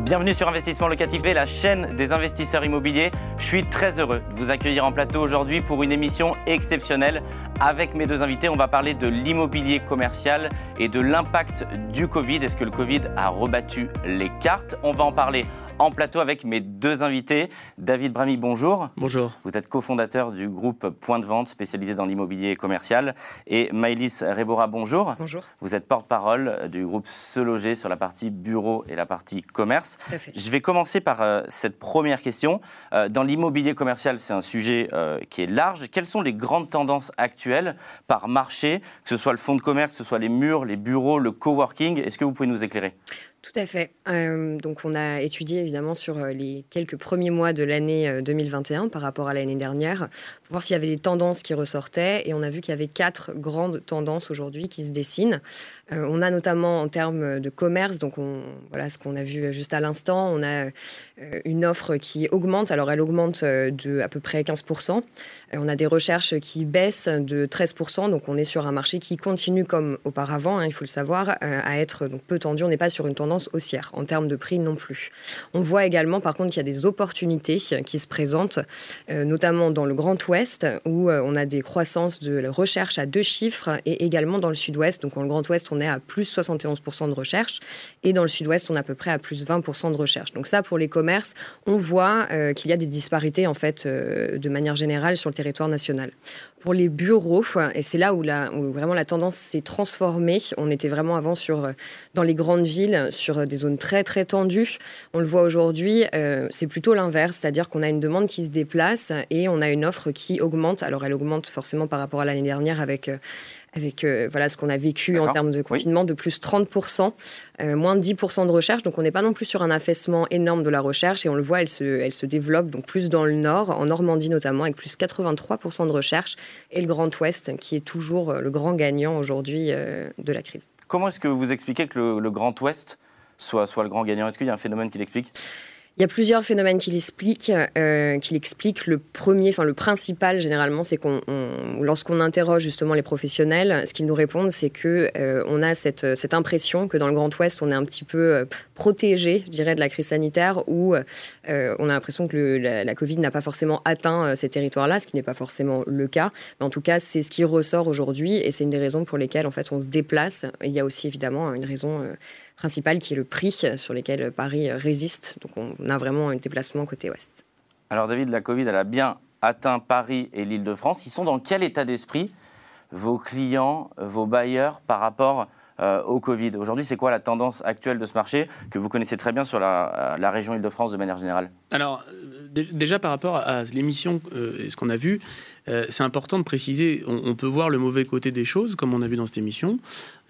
Bienvenue sur Investissement Locatif B, la chaîne des investisseurs immobiliers. Je suis très heureux de vous accueillir en plateau aujourd'hui pour une émission exceptionnelle. Avec mes deux invités, on va parler de l'immobilier commercial et de l'impact du Covid. Est-ce que le Covid a rebattu les cartes? On va en parler en plateau avec mes deux invités. David Brami, bonjour. Bonjour. Vous êtes cofondateur du groupe Point de Vente spécialisé dans l'immobilier commercial. Et Maëlys Rebora, bonjour. Bonjour. Vous êtes porte-parole du groupe Se Loger sur la partie bureau et la partie commerce. Je vais commencer par euh, cette première question. Euh, dans l'immobilier commercial, c'est un sujet euh, qui est large. Quelles sont les grandes tendances actuelles par marché, que ce soit le fonds de commerce, que ce soit les murs, les bureaux, le coworking? Est-ce que vous pouvez nous éclairer? Tout à fait. Euh, donc on a étudié évidemment sur euh, les quelques premiers mois de l'année 2021 euh, par rapport à l'année dernière pour voir s'il y avait des tendances qui ressortaient et on a vu qu'il y avait quatre grandes tendances aujourd'hui qui se dessinent. on a notamment en termes de commerce, donc on, voilà ce qu'on a vu juste à l'instant, on a une offre qui augmente, alors elle augmente de à peu près 15%. on a des recherches qui baissent de 13%, donc on est sur un marché qui continue comme auparavant, hein, il faut le savoir, à être donc peu tendu, on n'est pas sur une tendance haussière en termes de prix non plus. On voit également par contre qu'il y a des opportunités qui se présentent, euh, notamment dans le Grand Ouest où euh, on a des croissances de recherche à deux chiffres et également dans le Sud-Ouest. Donc dans le Grand Ouest, on est à plus 71% de recherche et dans le Sud-Ouest, on est à peu près à plus 20% de recherche. Donc ça, pour les commerces, on voit euh, qu'il y a des disparités en fait de manière générale sur le territoire national. Pour les bureaux, et c'est là où, la, où vraiment la tendance s'est transformée. On était vraiment avant sur dans les grandes villes sur des zones très très tendues. On le voit aujourd'hui, euh, c'est plutôt l'inverse, c'est-à-dire qu'on a une demande qui se déplace et on a une offre qui augmente. Alors elle augmente forcément par rapport à l'année dernière avec euh, avec euh, voilà ce qu'on a vécu en termes de confinement de plus 30%, moins de 10% de recherche. Donc on n'est pas non plus sur un affaissement énorme de la recherche et on le voit, elle se, elle se développe donc plus dans le nord, en Normandie notamment, avec plus 83% de recherche et le Grand Ouest qui est toujours le grand gagnant aujourd'hui de la crise. Comment est-ce que vous expliquez que le Grand Ouest soit, soit le grand gagnant? Est-ce qu'il y a un phénomène qui l'explique? Il y a plusieurs phénomènes qui l'expliquent. Euh, qui l'expliquent. Le premier, enfin le principal généralement, c'est qu'on, lorsqu'on interroge justement les professionnels, ce qu'ils nous répondent, c'est que euh, on a cette, cette, impression que dans le Grand Ouest, on est un petit peu euh, protégé, je dirais, de la crise sanitaire, où on a l'impression que la, la, Covid n'a pas forcément atteint ces territoires-là, ce qui n'est pas forcément le cas. Mais en tout cas, c'est ce qui ressort aujourd'hui, et c'est une des raisons pour lesquelles en fait on se déplace. il y a aussi évidemment une raison principal qui est le prix sur lequel Paris résiste. Donc on a vraiment un déplacement côté ouest. Alors David, la Covid, elle a bien atteint Paris et l'Île-de-France. Ils sont dans quel état d'esprit vos clients, vos bailleurs par rapport euh, au Covid? Aujourd'hui, c'est quoi la tendance actuelle de ce marché que vous connaissez très bien sur la, la région Île-de-France de manière générale? Alors, déjà par rapport à l'émission euh, et ce qu'on a vu, euh, c'est important de préciser, on, peut voir le mauvais côté des choses, comme on a vu dans cette émission,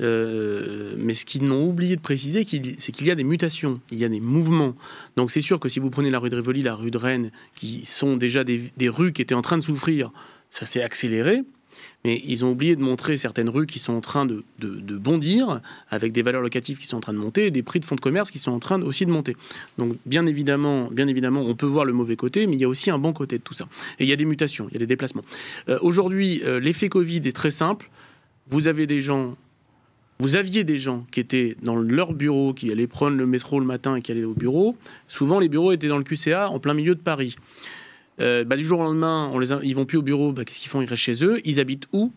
euh, mais ce qu'ils n'ont oublié de préciser, c'est qu'il y a des mutations, il y a des mouvements. Donc c'est sûr que si vous prenez la rue de Rivoli, la rue de Rennes, qui sont déjà des rues qui étaient en train de souffrir, ça s'est accéléré mais ils ont oublié de montrer certaines rues qui sont en train de, bondir, avec des valeurs locatives qui sont en train de monter, des prix de fonds de commerce qui sont en train aussi de monter. Donc bien évidemment, bien évidemment, on peut voir le mauvais côté, mais il y a aussi un bon côté de tout ça. Et il y a des mutations, il y a des déplacements. Euh, aujourd'hui, euh, l'effet Covid est très simple. Vous avez des gens vous aviez des gens qui étaient dans leur bureau, qui allaient prendre le métro le matin et qui allaient au bureau. Souvent, les bureaux étaient dans le QCA, en plein milieu de Paris. Euh, bah, du jour au lendemain, on les ils vont plus au bureau. Bah, qu'est-ce qu'ils font? Ils restent chez eux. Ils habitent où?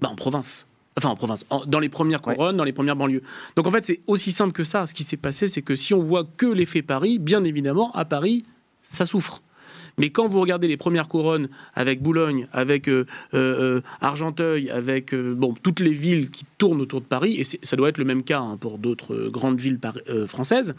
Bah, En province. Enfin, en province, dans les premières couronnes, dans les premières banlieues. Donc en fait, c'est aussi simple que ça. Ce qui s'est passé, c'est que si on voit que l'effet Paris, bien évidemment, à Paris, ça souffre. Mais quand vous regardez les premières couronnes avec Boulogne, avec euh, euh, Argenteuil, avec bon, toutes les villes qui tournent autour de Paris, et ça doit être le même cas hein, pour d'autres grandes villes françaises,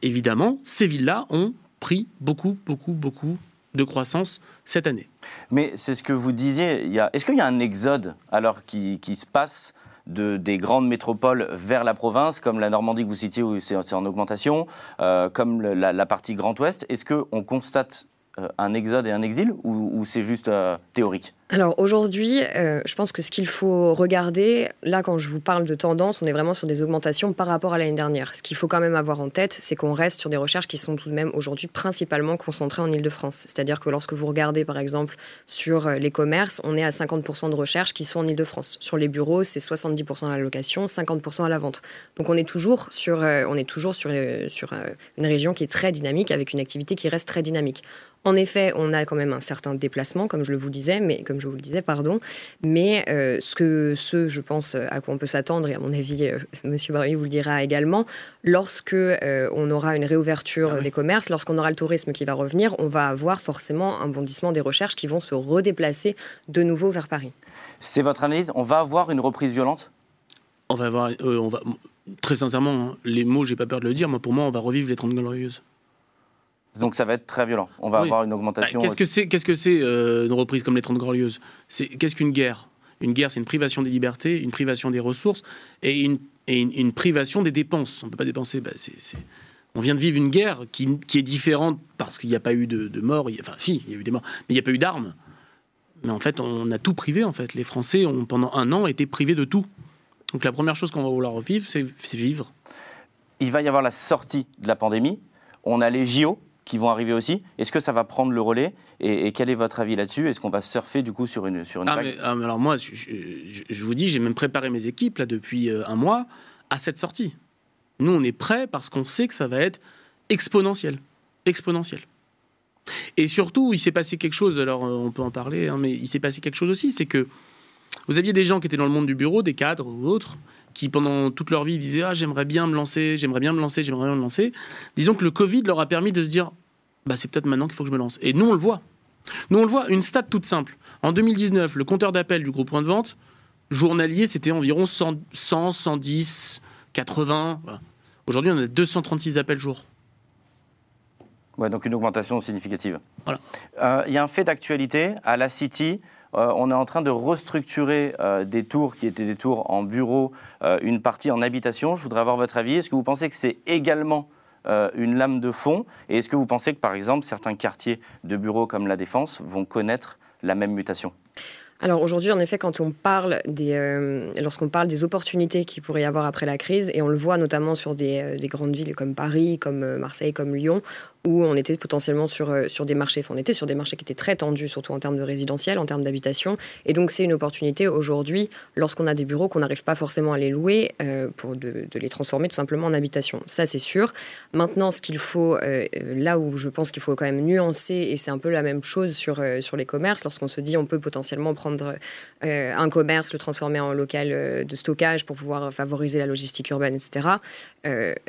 évidemment, ces villes-là ont pris beaucoup, beaucoup, beaucoup de croissance cette année. Mais c'est ce que vous disiez, est-ce qu'il y a un exode alors qui, se passe de, des grandes métropoles vers la province, comme la Normandie que vous citiez où c'est en augmentation, euh, comme la, partie Grand Ouest? Est-ce qu'on constate euh, un exode et un exil ou, c'est juste euh, théorique? Alors aujourd'hui, euh, je pense que ce qu'il faut regarder, là quand je vous parle de tendance, on est vraiment sur des augmentations par rapport à l'année dernière. Ce qu'il faut quand même avoir en tête, c'est qu'on reste sur des recherches qui sont tout de même aujourd'hui principalement concentrées en Ile-de-France. C'est-à-dire que lorsque vous regardez par exemple sur euh, les commerces, on est à 50% de recherches qui sont en Ile-de-France. Sur les bureaux, c'est 70% à la location, 50% à la vente. Donc on est toujours sur, euh, une région qui est très dynamique, avec une activité qui reste très dynamique. En effet, on a quand même un certain déplacement, comme je le vous disais, mais comme je vous le disais, pardon. Mais euh, ce que ce, je pense, à quoi on peut s'attendre, et à mon avis, M. Euh, Monsieur Barry vous le dira également, lorsque euh, on aura une réouverture ah des commerces, lorsqu'on aura le tourisme qui va revenir, on va avoir forcément un bondissement des recherches qui vont se redéplacer de nouveau vers Paris. C'est votre analyse? On va avoir une reprise violente? On va avoir, on va très sincèrement, hein, les mots, j'ai pas peur de le dire. Moi, pour moi, on va revivre les 30 glorieuses. Donc ça va être très violent. On va avoir une augmentation. Bah, qu'est-ce que c'est Qu'est-ce que c'est euh, une reprise comme les 30 glorieuses? C'est qu'est-ce qu'une guerre? Une guerre, c'est une privation des libertés, une privation des ressources et une, une, privation des dépenses. On ne peut pas dépenser. Bah, on vient de vivre une guerre qui, est différente parce qu'il n'y a pas eu de, morts. enfin, si, il y a eu des morts, mais il n'y a pas eu d'armes. Mais en fait, on a tout privé. En fait, les Français ont pendant un an été privés de tout. Donc la première chose qu'on va vouloir revivre, c'est vivre. Il va y avoir la sortie de la pandémie. On a les JO qui vont arriver aussi. Est-ce que ça va prendre le relais et, quel est votre avis là-dessus? Est-ce qu'on va surfer du coup sur une, sur une ah, ah Alors moi, je, vous dis, j'ai même préparé mes équipes là depuis euh, un mois à cette sortie. Nous, on est prêts parce qu'on sait que ça va être exponentiel. Exponentiel. Et surtout, il s'est passé quelque chose, alors euh, on peut en parler, hein, mais il s'est passé quelque chose aussi, c'est que vous aviez des gens qui étaient dans le monde du bureau, des cadres ou autres, qui pendant toute leur vie disaient ah j'aimerais bien me lancer, j'aimerais bien me lancer, j'aimerais bien me lancer. Disons que le Covid leur a permis de se dire bah c'est peut-être maintenant qu'il faut que je me lance. Et nous on le voit. Nous on le voit, une stat toute simple. En 2019, le compteur d'appel du groupe Point de Vente journalier c'était environ 100, 110, 80. Aujourd'hui on a 236 appels jour. Ouais, donc une augmentation significative. Voilà. Euh, il y a un fait d'actualité à la City. Euh, on est en train de restructurer euh, des tours qui étaient des tours en bureau, une partie en habitation. Je voudrais avoir votre avis. Est-ce que vous pensez que c'est également une lame de fond. Et est-ce que vous pensez que, par exemple, certains quartiers de bureaux comme la Défense vont connaître la même mutation? Alors aujourd'hui, en effet, quand on parle des, lorsqu'on parle des opportunités qu'il pourrait y avoir après la crise, et on le voit notamment sur des grandes villes comme Paris, comme Marseille, comme Lyon, où on était potentiellement sur, euh, sur des marchés, on était sur des marchés qui étaient très tendus, surtout en termes de résidentiel, en termes d'habitation. Et donc c'est une opportunité aujourd'hui, lorsqu'on a des bureaux qu'on n'arrive pas forcément à les louer, euh, pour de, les transformer tout simplement en habitation. Ça c'est sûr. Maintenant, ce qu'il faut, euh, là où je pense qu'il faut quand même nuancer, et c'est un peu la même chose sur, sur les commerces, lorsqu'on se dit on peut potentiellement prendre un commerce, le transformer en local de stockage pour pouvoir favoriser la logistique urbaine, etc.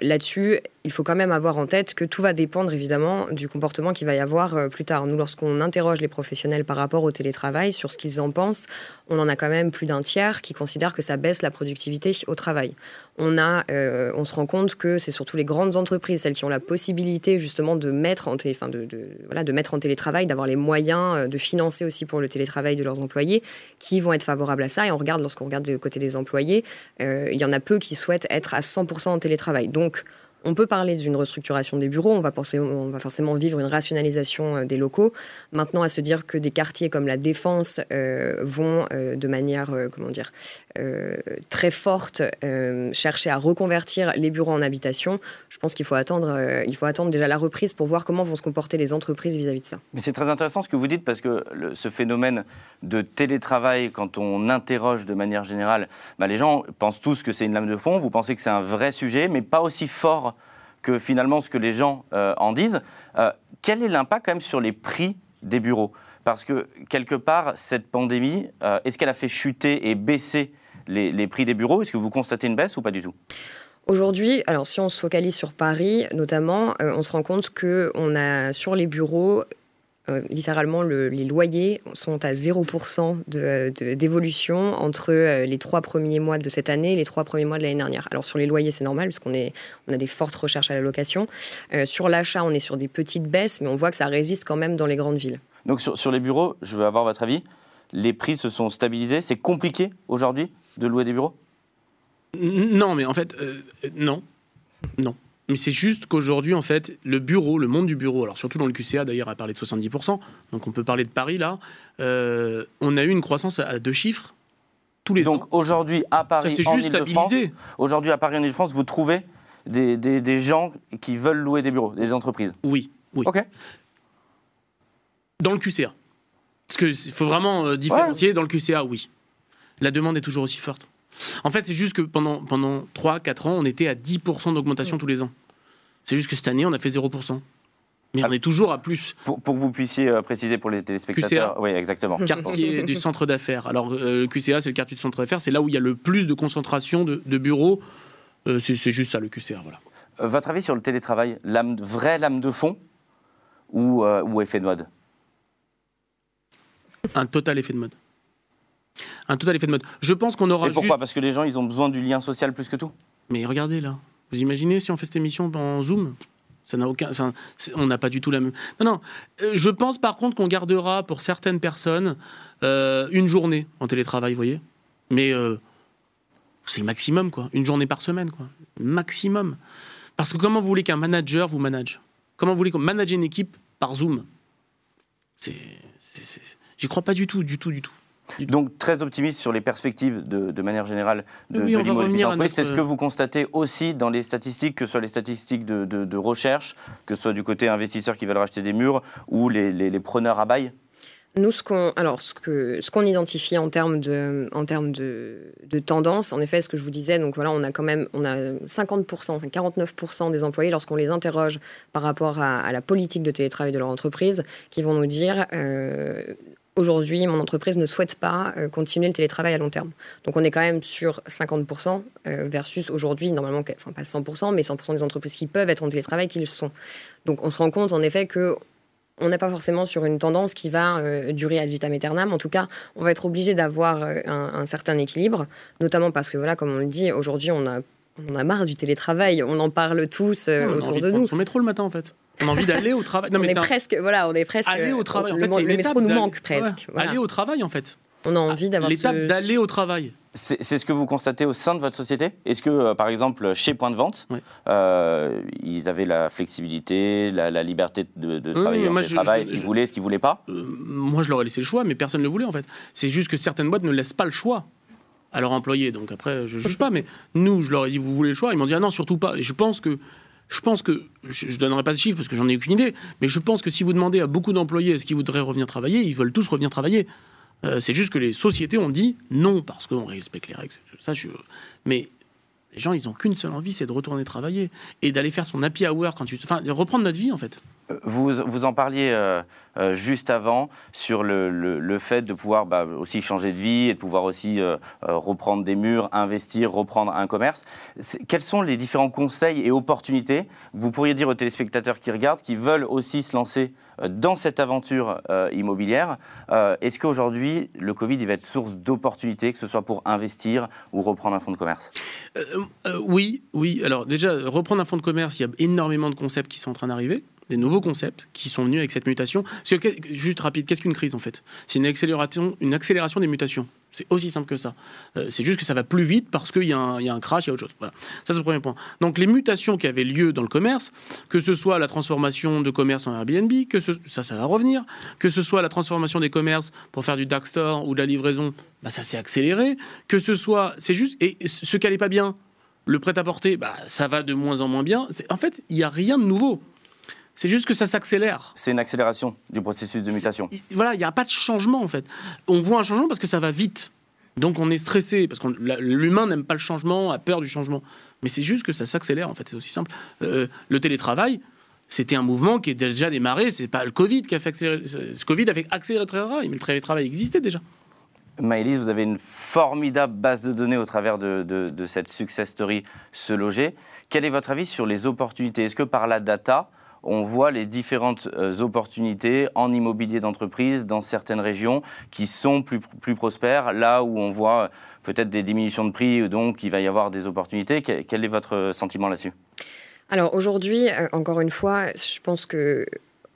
Là-dessus, il faut quand même avoir en tête que tout va dépendre évidemment du comportement qu'il va y avoir euh, plus tard. Nous, lorsqu'on interroge les professionnels par rapport au télétravail sur ce qu'ils en pensent, on en a quand même plus d'un tiers qui considèrent que ça baisse la productivité au travail. On, a, euh, on se rend compte que c'est surtout les grandes entreprises, celles qui ont la possibilité justement de mettre en, de, voilà, de mettre en télétravail, d'avoir les moyens euh, de financer aussi pour le télétravail de leurs employés, qui vont être favorables à ça. Et on regarde, lorsqu'on regarde du côté des employés, il y en a peu qui souhaitent être à 100% en télétravail. Donc, on peut parler d'une restructuration des bureaux, on va, forcément vivre une rationalisation euh, des locaux. Maintenant, à se dire que des quartiers comme la Défense euh, vont euh, de manière, comment dire, très forte chercher à reconvertir les bureaux en habitation, je pense qu'il faut attendre, il faut attendre déjà la reprise pour voir comment vont se comporter les entreprises vis-à-vis de ça. Mais c'est très intéressant ce que vous dites parce que ce phénomène de télétravail, quand on interroge de manière générale, bah, les gens pensent tous que c'est une lame de fond. Vous pensez que c'est un vrai sujet, mais pas aussi fort que finalement ce que les gens euh, en disent. Euh, quel est l'impact quand même sur les prix des bureaux? Parce que quelque part, cette pandémie, euh, est-ce qu'elle a fait chuter et baisser les, prix des bureaux? Est-ce que vous constatez une baisse ou pas du tout? Aujourd'hui, alors si on se focalise sur Paris notamment, on se rend compte qu'on a sur les bureaux euh, littéralement, les loyers sont à 0% d'évolution entre euh, les trois premiers mois de cette année et les trois premiers mois de l'année dernière. Alors sur les loyers, c'est normal, parce qu'on on a des fortes recherches à la location. Euh, sur l'achat, on est sur des petites baisses, mais on voit que ça résiste quand même dans les grandes villes. Donc sur, sur les bureaux, je veux avoir votre avis. Les prix se sont stabilisés. C'est compliqué aujourd'hui de louer des bureaux? Non, mais en fait, non. Non. Mais c'est juste qu'aujourd'hui, en fait, le bureau, le monde du bureau, alors surtout dans le QCA d'ailleurs, a parlé de 70%, donc on peut parler de Paris là, euh, on a eu une croissance à deux chiffres tous les donc, ans. aujourd'hui, à Paris, Ça en juste stabilisé. aujourd'hui, à Paris, en Ile-de-France, vous trouvez des, des- des gens qui veulent louer des bureaux, des entreprises? Oui, oui. Ok. Dans le QCA. Parce qu'il faut vraiment euh, différencier. Dans le QCA, oui. La demande est toujours aussi forte. En fait, c'est juste que pendant, pendant 3-4 ans, on était à 10% d'augmentation tous les ans. C'est juste que cette année, on a fait 0%. Mais on est toujours à plus. Pour, pour que vous puissiez euh, préciser pour les téléspectateurs. Oui, exactement. Quartier du centre d'affaires. Alors, euh, le QCA, c'est le quartier du centre d'affaires. C'est là où il y a le plus de concentration de, de bureaux. Euh, c'est juste ça, le QCA. Voilà. Votre avis sur le télétravail, lame, vraie lame de fond ou, euh, ou effet de mode? Un total effet de mode. Un total effet de mode. Je pense qu'on aura Et pourquoi? juste... Parce que les gens, ils ont besoin du lien social plus que tout? Mais regardez là. Vous imaginez si on fait cette émission en Zoom? Ça n'a aucun. Enfin, on n'a pas du tout la même. Non, non. Euh, je pense par contre qu'on gardera pour certaines personnes euh, une journée en télétravail, vous voyez? Mais euh, c'est le maximum, quoi. Une journée par semaine, quoi. Maximum. Parce que comment vous voulez qu'un manager vous manage? Comment vous voulez qu'on manage une équipe par Zoom? C'est- J'y crois pas du tout, du tout, du tout. Donc très optimiste sur les perspectives de, de manière générale de, Oui, de l'immobilier d'entreprise. C'est ce que vous constatez aussi dans les statistiques, que ce soit les statistiques de, de- de recherche, que ce soit du côté investisseurs qui veulent racheter des murs ou les, les- les preneurs à bail Nous, ce qu'on, alors, ce que, ce qu'on identifie en termes de, en termes de, de tendance, en effet, ce que je vous disais, donc voilà, on a quand même, on a 50%, enfin 49% des employés, lorsqu'on les interroge par rapport à, à la politique de télétravail de leur entreprise, qui vont nous dire, euh, aujourd'hui, mon entreprise ne souhaite pas euh, continuer le télétravail à long terme. Donc, on est quand même sur 50% euh, versus aujourd'hui, normalement, enfin pas 100%, mais 100% des entreprises qui peuvent être en télétravail qui le sont. Donc, on se rend compte, en effet, que on n'est pas forcément sur une tendance qui va euh, durer ad vitam aeternam. En tout cas, on va être obligé d'avoir euh, un, un certain équilibre, notamment parce que, voilà, comme on le dit, aujourd'hui, on a, on a marre du télétravail. On en parle tous on autour de nous. son métro le matin, en fait. On a envie d'aller au travail. Non, on mais est c'est un- presque, voilà, on est presque. aller au travail. En le, fait, le une métro nous manque presque. Ouais, voilà. Aller au travail, en fait. On a envie d'avoir L'étape ce- d'aller au travail. C'est c'est ce que vous constatez au sein de votre société? Est-ce que, euh, par exemple, chez Point de Vente, Ouais. euh, ils avaient la flexibilité, la, la liberté de, de Oui, travailler oui, en je- télétravail, je- ce qu'ils je- voulaient, ce qu'ils voulaient pas? Euh, moi, je leur ai laissé le choix, mais personne ne le voulait, en fait. C'est juste que certaines boîtes ne laissent pas le choix à leurs employés. Donc après, je juge pas, mais nous, je leur ai dit, vous voulez le choix? Ils m'ont dit, ah non, surtout pas. Et je pense que. Je pense que, je ne donnerai pas de chiffres parce que j'en ai aucune idée, mais je pense que si vous demandez à beaucoup d'employés est-ce qu'ils voudraient revenir travailler, ils veulent tous revenir travailler. Euh, c'est juste que les sociétés ont dit non parce qu'on respecte les règles. Ça. Mais les gens, ils n'ont qu'une seule envie, c'est de retourner travailler et d'aller faire son happy hour quand tu... Enfin, de reprendre notre vie, en fait. Vous, en parliez euh, euh, juste avant sur le, fait de pouvoir bah, aussi changer de vie et de pouvoir aussi euh, reprendre des murs, investir, reprendre un commerce. Quels sont les différents conseils et opportunités que vous pourriez dire aux téléspectateurs qui regardent, qui veulent aussi se lancer dans cette aventure immobilière Est-ce qu'aujourd'hui, le Covid il va être source d'opportunités, que ce soit pour investir ou reprendre un fonds de commerce? Oui, oui. Alors déjà, reprendre un fonds de commerce, il y a énormément de concepts qui sont en train d'arriver, des nouveaux concepts qui sont venus avec cette mutation. Juste rapide, qu'est-ce qu'une crise en fait? C'est une accélération, une accélération des mutations. C'est aussi simple que ça. Euh, c'est juste que ça va plus vite parce qu'il y, a un- il y a un crash, il y a autre chose. Voilà. Ça, c'est le premier point. Donc, les mutations qui avaient lieu dans le commerce, que ce soit la transformation de commerce en Airbnb, que ça, ça va revenir, que ce soit la transformation des commerces pour faire du dark store ou de la livraison, bah, ça s'est accéléré, que ce soit, c'est juste, et ce qui allait pas bien, le prêt-à-porter, bah, ça va de moins en moins bien. En fait, il n'y a rien de nouveau. C'est juste que ça s'accélère. C'est une accélération du processus de mutation. Il- Voilà, il n'y a pas de changement en fait. On voit un changement parce que ça va vite. Donc on est stressé parce que l'humain n'aime pas le changement, a peur du changement. Mais c'est juste que ça s'accélère en fait, c'est aussi simple. Euh, le télétravail, c'était un mouvement qui est déjà démarré. C'est pas le Covid qui a fait accélérer. Ce Covid a fait accélérer le télétravail, mais le télétravail existait déjà. Maëlys, vous avez une formidable base de données au travers de, de- de cette success story Se Loger. Quel est votre avis sur les opportunités? Est-ce que par la data, on voit les différentes euh, opportunités en immobilier d'entreprise dans certaines régions qui sont plus, plus prospères, là où on voit euh, peut-être des diminutions de prix, donc il va y avoir des opportunités. Quel, est votre sentiment là-dessus? Alors aujourd'hui, euh, encore une fois, je pense que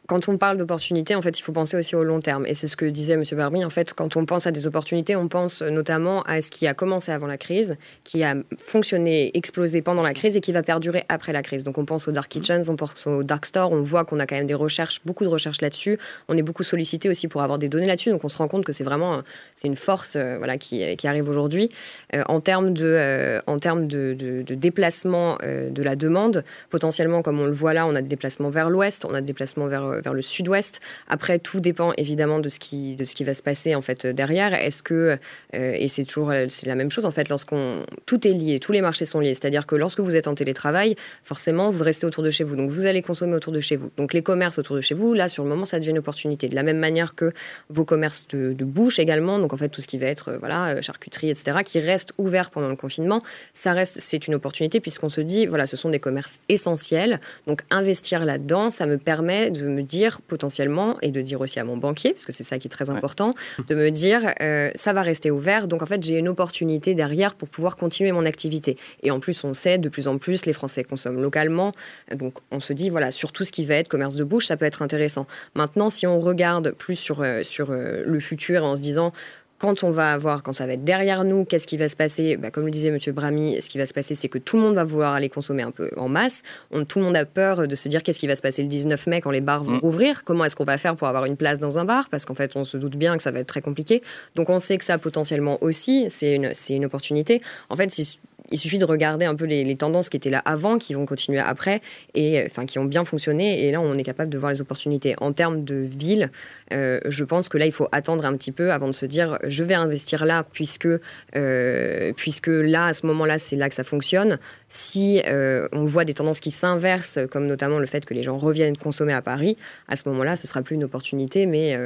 quand on parle d'opportunités, en fait, il faut penser aussi au long terme. Et c'est ce que disait M. Barbie. En fait, quand on pense à des opportunités, on pense notamment à ce qui a commencé avant la crise, qui a fonctionné, explosé pendant la crise et qui va perdurer après la crise. Donc, on pense aux dark kitchens, on pense aux dark stores. On voit qu'on a quand même des recherches, beaucoup de recherches là-dessus. On est beaucoup sollicité aussi pour avoir des données là-dessus. Donc, on se rend compte que c'est vraiment c'est une force euh, voilà, qui, qui arrive aujourd'hui. Euh, en termes de, euh, en termes de, de déplacement de la demande, potentiellement, comme on le voit là, on a des déplacements vers l'ouest, on a des déplacements vers vers le sud-ouest. Après, tout dépend évidemment de ce qui, de ce qui va se passer en fait derrière. Est-ce que, euh, et c'est toujours c'est la même chose en fait, lorsqu'on tout est lié, tous les marchés sont liés. C'est-à-dire que lorsque vous êtes en télétravail, forcément, vous restez autour de chez vous. Donc, vous allez consommer autour de chez vous. Donc, les commerces autour de chez vous, là, sur le moment, ça devient une opportunité. De la même manière que vos commerces de, bouche également. Donc, en fait, tout ce qui va être, euh, voilà, euh, charcuterie, etc., qui reste ouvert pendant le confinement, ça reste, c'est une opportunité puisqu'on se dit, voilà, ce sont des commerces essentiels. Donc, investir là-dedans, ça me permet de me dire potentiellement et de dire aussi à mon banquier, parce que c'est ça qui est très important, de me dire euh, ça va rester ouvert. Donc en fait, j'ai une opportunité derrière pour pouvoir continuer mon activité. Et en plus, on sait de plus en plus, les Français consomment localement. Donc on se dit, voilà, sur tout ce qui va être commerce de bouche, ça peut être intéressant. Maintenant, si on regarde plus sur, euh, sur euh, le futur en se disant, quand on va avoir, quand ça va être derrière nous, qu'est-ce qui va se passer bah, Comme le disait M. Brami, ce qui va se passer, c'est que tout le monde va vouloir aller consommer un peu en masse. On, tout le monde a peur de se dire qu'est-ce qui va se passer le 19 mai quand les bars vont mm. ouvrir. Comment est-ce qu'on va faire pour avoir une place dans un bar? Parce qu'en fait, on se doute bien que ça va être très compliqué. Donc on sait que ça, potentiellement aussi, c'est une, une opportunité. En fait, si il suffit de regarder un peu les, tendances qui étaient là avant, qui vont continuer après, et euh, enfin qui ont bien fonctionné. Et là, on est capable de voir les opportunités. En termes de ville, euh, je pense que là, il faut attendre un petit peu avant de se dire je vais investir là, puisque, euh, puisque là, à ce moment-là, c'est là que ça fonctionne. Si on voit des tendances qui s'inversent, comme notamment le fait que les gens reviennent consommer à Paris, à ce moment-là, ce sera plus une opportunité, mais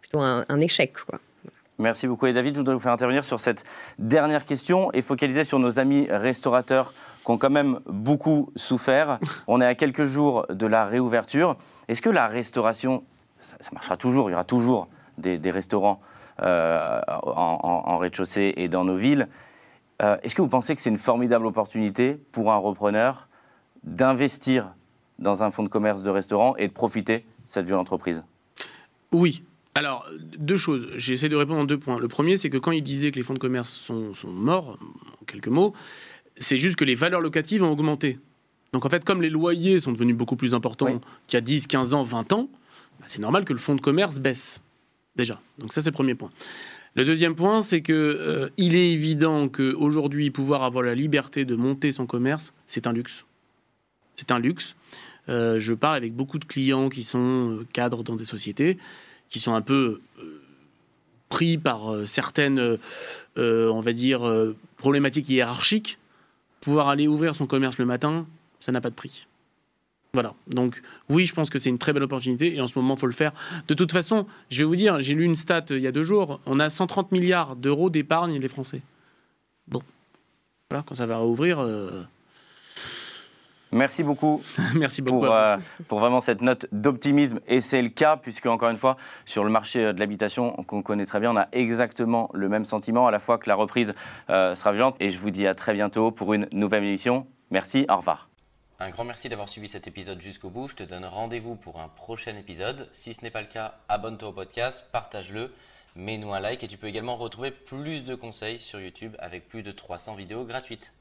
plutôt un, un échec. Quoi. Merci beaucoup. Et David, je voudrais vous faire intervenir sur cette dernière question et focaliser sur nos amis restaurateurs qui ont quand même beaucoup souffert. On est à quelques jours de la réouverture. Est-ce que la restauration, ça, marchera toujours, il y aura toujours des, restaurants euh, en, rez-de-chaussée et dans nos villes. Euh, est-ce que vous pensez que c'est une formidable opportunité pour un repreneur d'investir dans un fonds de commerce de restaurant et de profiter de cette vieux entreprise Oui, alors, deux choses. J'essaie de répondre en deux points. Le premier, c'est que quand il disait que les fonds de commerce sont, morts, en quelques mots, c'est juste que les valeurs locatives ont augmenté. Donc en fait, comme les loyers sont devenus beaucoup plus importants qu'il y a 10, 15 ans, 20 ans, bah, c'est normal que le fonds de commerce baisse. Déjà. Donc ça, c'est le premier point. Le deuxième point, c'est que euh, il est évident qu'aujourd'hui, pouvoir avoir la liberté de monter son commerce, c'est un luxe. C'est un luxe. Euh, je parle avec beaucoup de clients qui sont euh, cadres dans des sociétés qui sont un peu euh, pris par euh, certaines, euh, on va dire, problématiques hiérarchiques, pouvoir aller ouvrir son commerce le matin, ça n'a pas de prix. Voilà. Donc oui, je pense que c'est une très belle opportunité et en ce moment, il faut le faire. De toute façon, je vais vous dire, j'ai lu une stat il y a deux jours, on a 130 milliards d'euros d'épargne les Français. Bon, voilà, quand ça va rouvrir, Merci beaucoup. Merci beaucoup. Euh, pour, vraiment cette note d'optimisme. Et c'est le cas, puisque, encore une fois, sur le marché de l'habitation, qu'on connaît très bien, on a exactement le même sentiment, à la fois que la reprise euh, sera violente. Et je vous dis à très bientôt pour une nouvelle émission. Merci, au revoir. Un grand merci d'avoir suivi cet épisode jusqu'au bout. Je te donne rendez-vous pour un prochain épisode. Si ce n'est pas le cas, abonne-toi au podcast, partage-le, mets-nous un like et tu peux également retrouver plus de conseils sur YouTube avec plus de 300 vidéos gratuites.